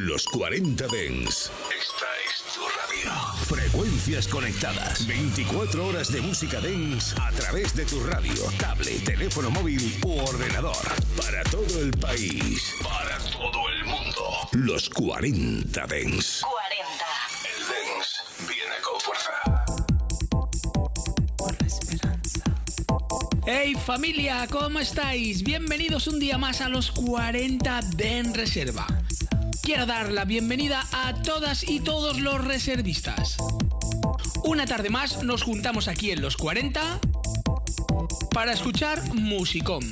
Los 40 Dens. Esta es tu radio. Frecuencias conectadas. 24 horas de música dance a través de tu radio, tablet, teléfono móvil u ordenador. Para todo el país. Para todo el mundo. Los 40 Dens. 40. El dance viene con fuerza. por la esperanza. Hey familia, ¿cómo estáis? Bienvenidos un día más a los 40 de En Reserva. Quiero dar la bienvenida a todas y todos los reservistas. Una tarde más nos juntamos aquí en los 40 para escuchar Musicom.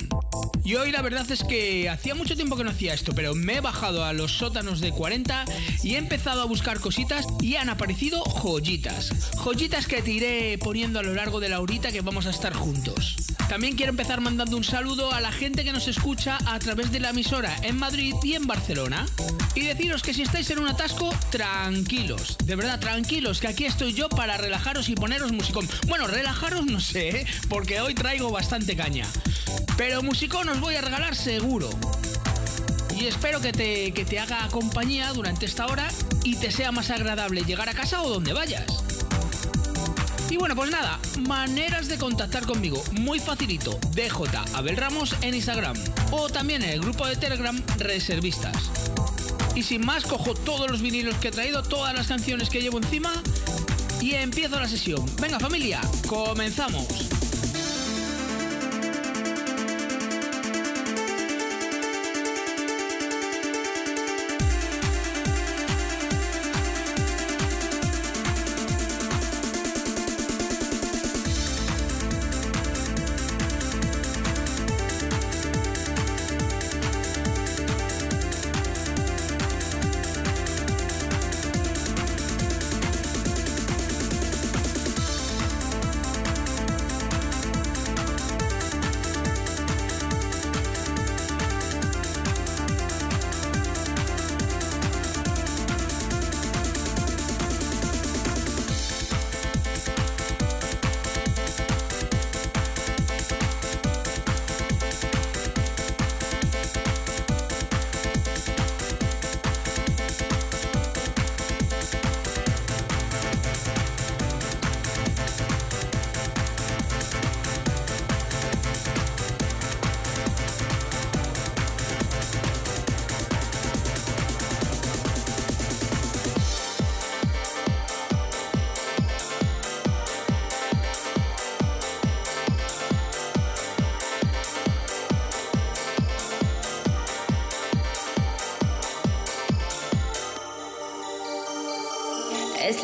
Y hoy la verdad es que hacía mucho tiempo que no hacía esto, pero me he bajado a los sótanos de 40 y he empezado a buscar cositas y han aparecido joyitas. Joyitas que te iré poniendo a lo largo de la horita que vamos a estar juntos. También quiero empezar mandando un saludo a la gente que nos escucha a través de la emisora en Madrid y en Barcelona. Y deciros que si estáis en un atasco, tranquilos, de verdad tranquilos, que aquí estoy yo para relajaros y poneros musicón. Bueno, relajaros no sé, ¿eh? porque hoy traigo bastante caña. Pero musicón os voy a regalar seguro. Y espero que te, que te haga compañía durante esta hora y te sea más agradable llegar a casa o donde vayas. Y bueno, pues nada, maneras de contactar conmigo. Muy facilito. DJ Abel Ramos en Instagram. O también en el grupo de Telegram Reservistas. Y sin más, cojo todos los vinilos que he traído, todas las canciones que llevo encima y empiezo la sesión. Venga familia, comenzamos.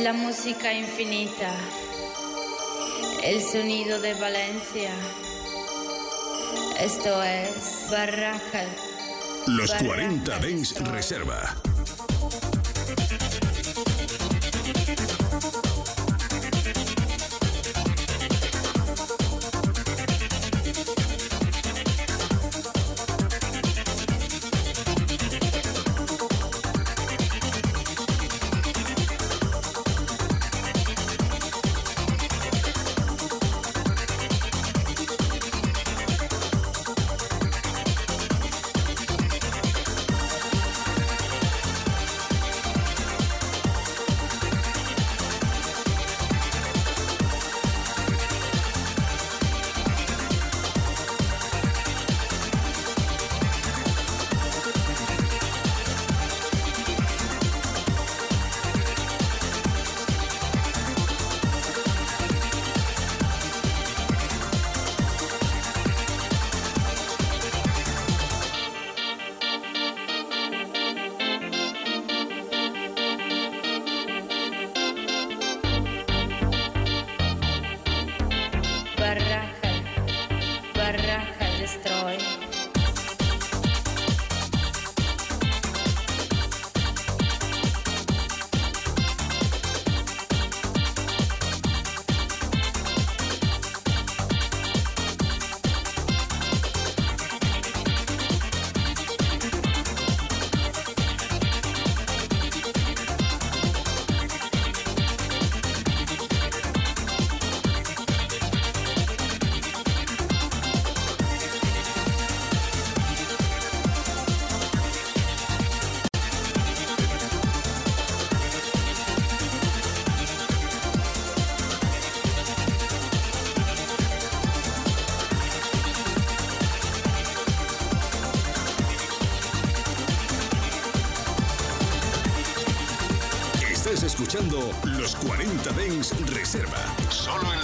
La música infinita, el sonido de Valencia. Esto es Barraca. Los Barraca 40 Dens. Reserva. Escuchando los 40 Dens Reserva. Solo en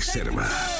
Reserva.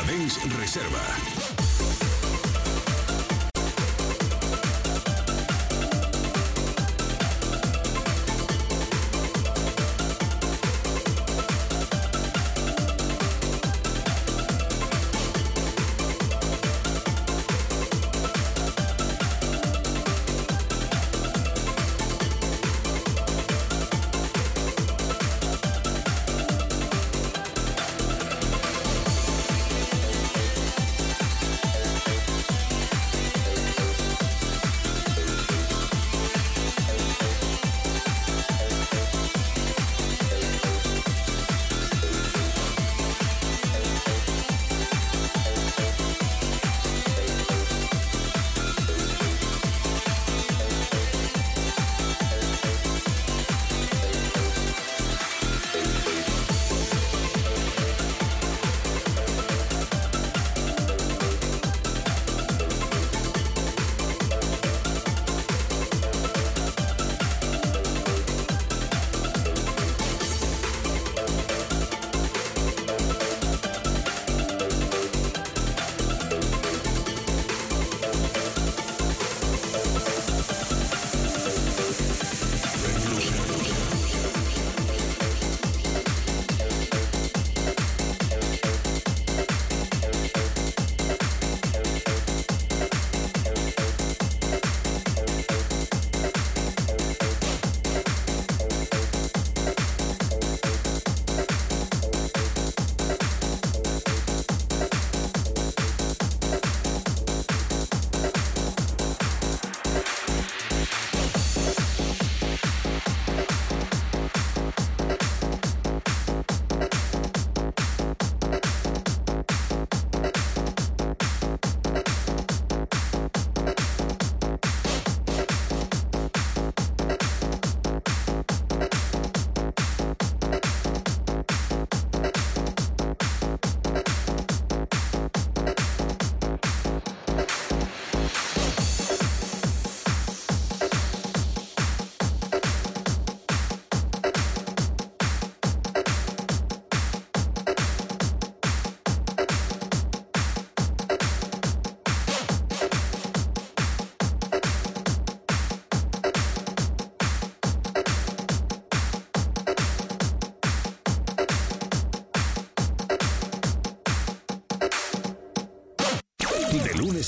40 Dens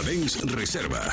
Benz Reserva.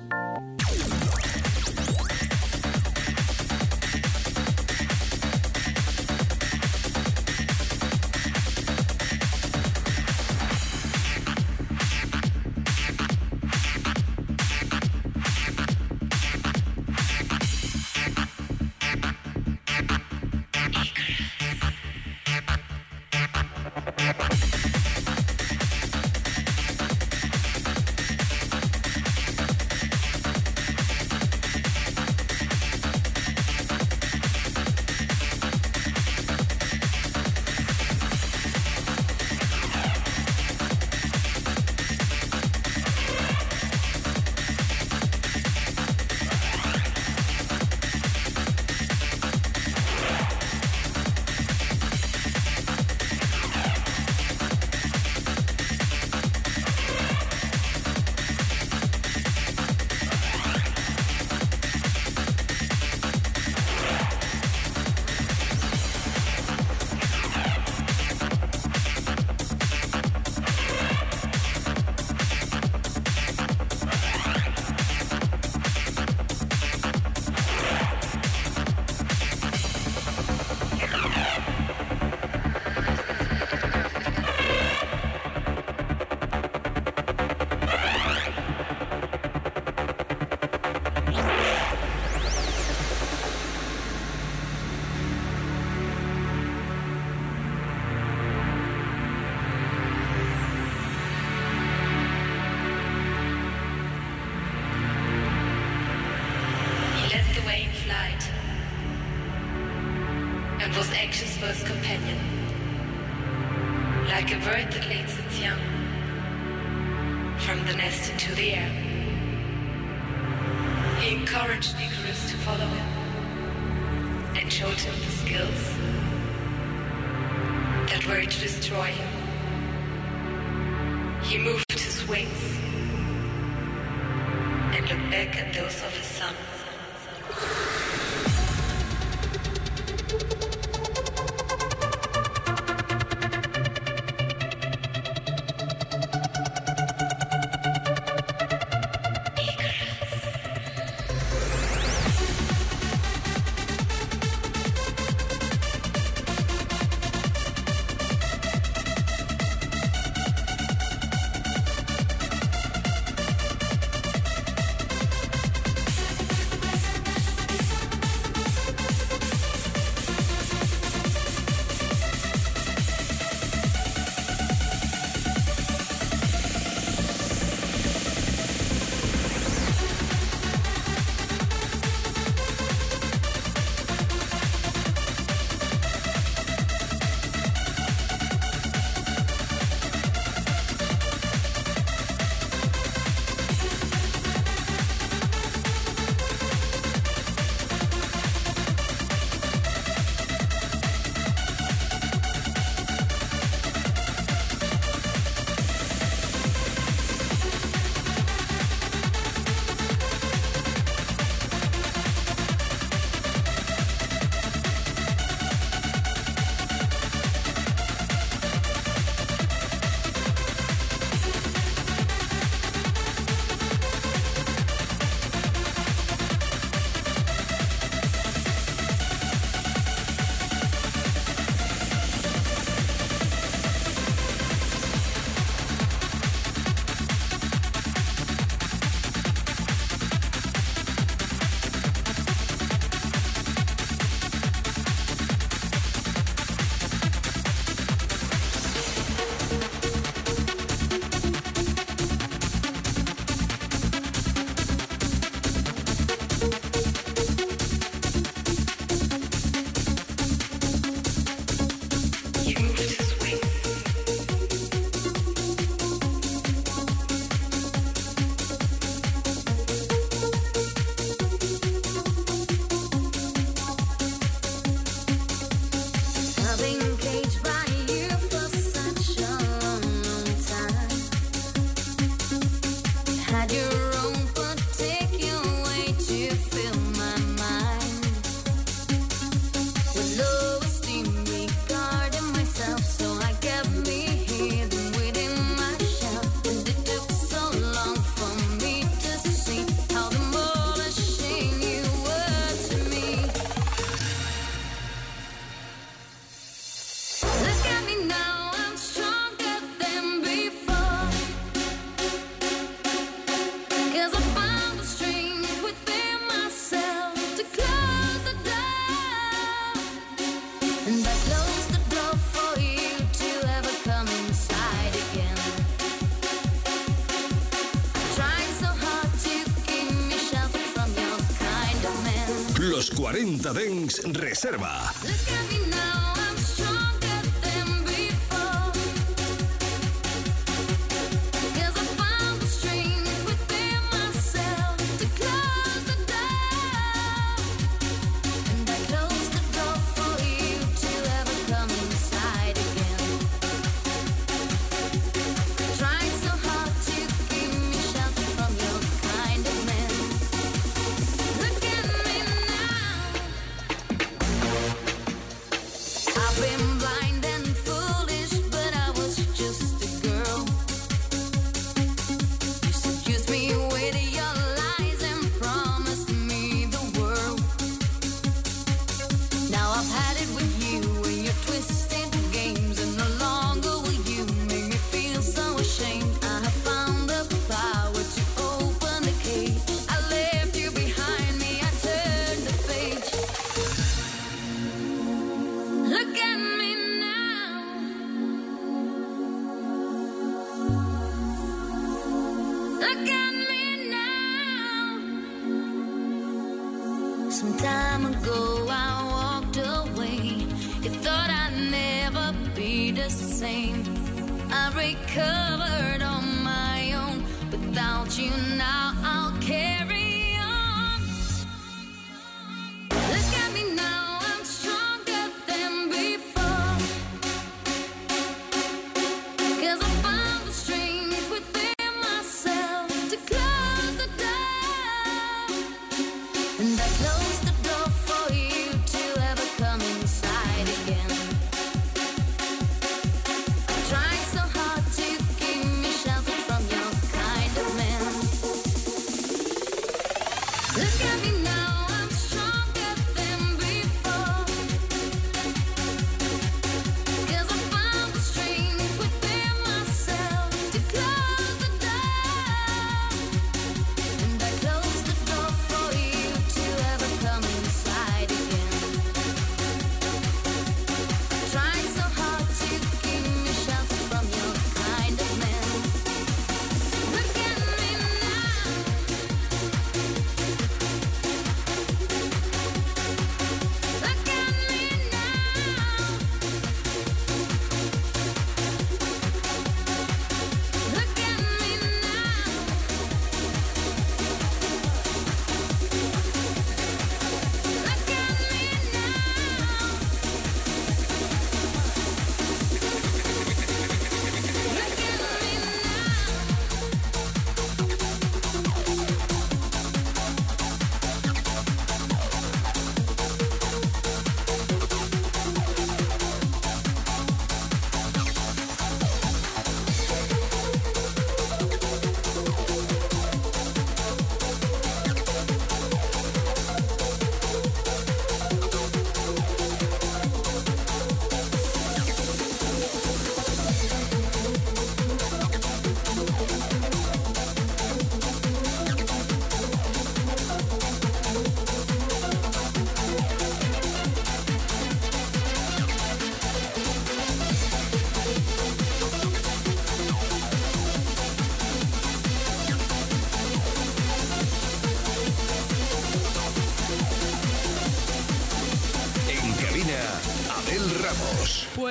you Reserva.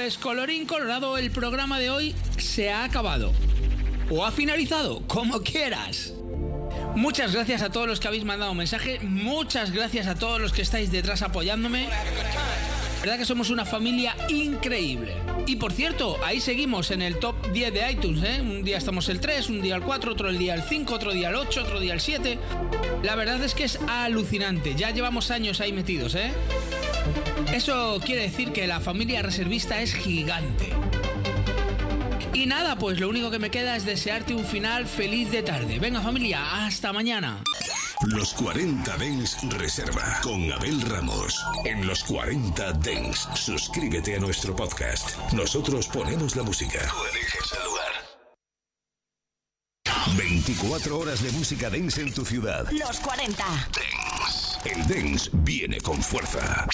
Pues colorín colorado, el programa de hoy se ha acabado. O ha finalizado, como quieras. Muchas gracias a todos los que habéis mandado mensaje. Muchas gracias a todos los que estáis detrás apoyándome. verdad que somos una familia increíble. Y por cierto, ahí seguimos en el top 10 de iTunes. ¿eh? Un día estamos el 3, un día el 4, otro el día el 5, otro día el 8, otro día el 7. La verdad es que es alucinante. Ya llevamos años ahí metidos, ¿eh? Eso quiere decir que la familia reservista es gigante. Y nada, pues lo único que me queda es desearte un final feliz de tarde. Venga familia, hasta mañana. Los 40 Dens Reserva con Abel Ramos. En los 40 Dens, suscríbete a nuestro podcast. Nosotros ponemos la música. Tú eliges el lugar. 24 horas de música dance en tu ciudad. Los 40. El dance viene con fuerza.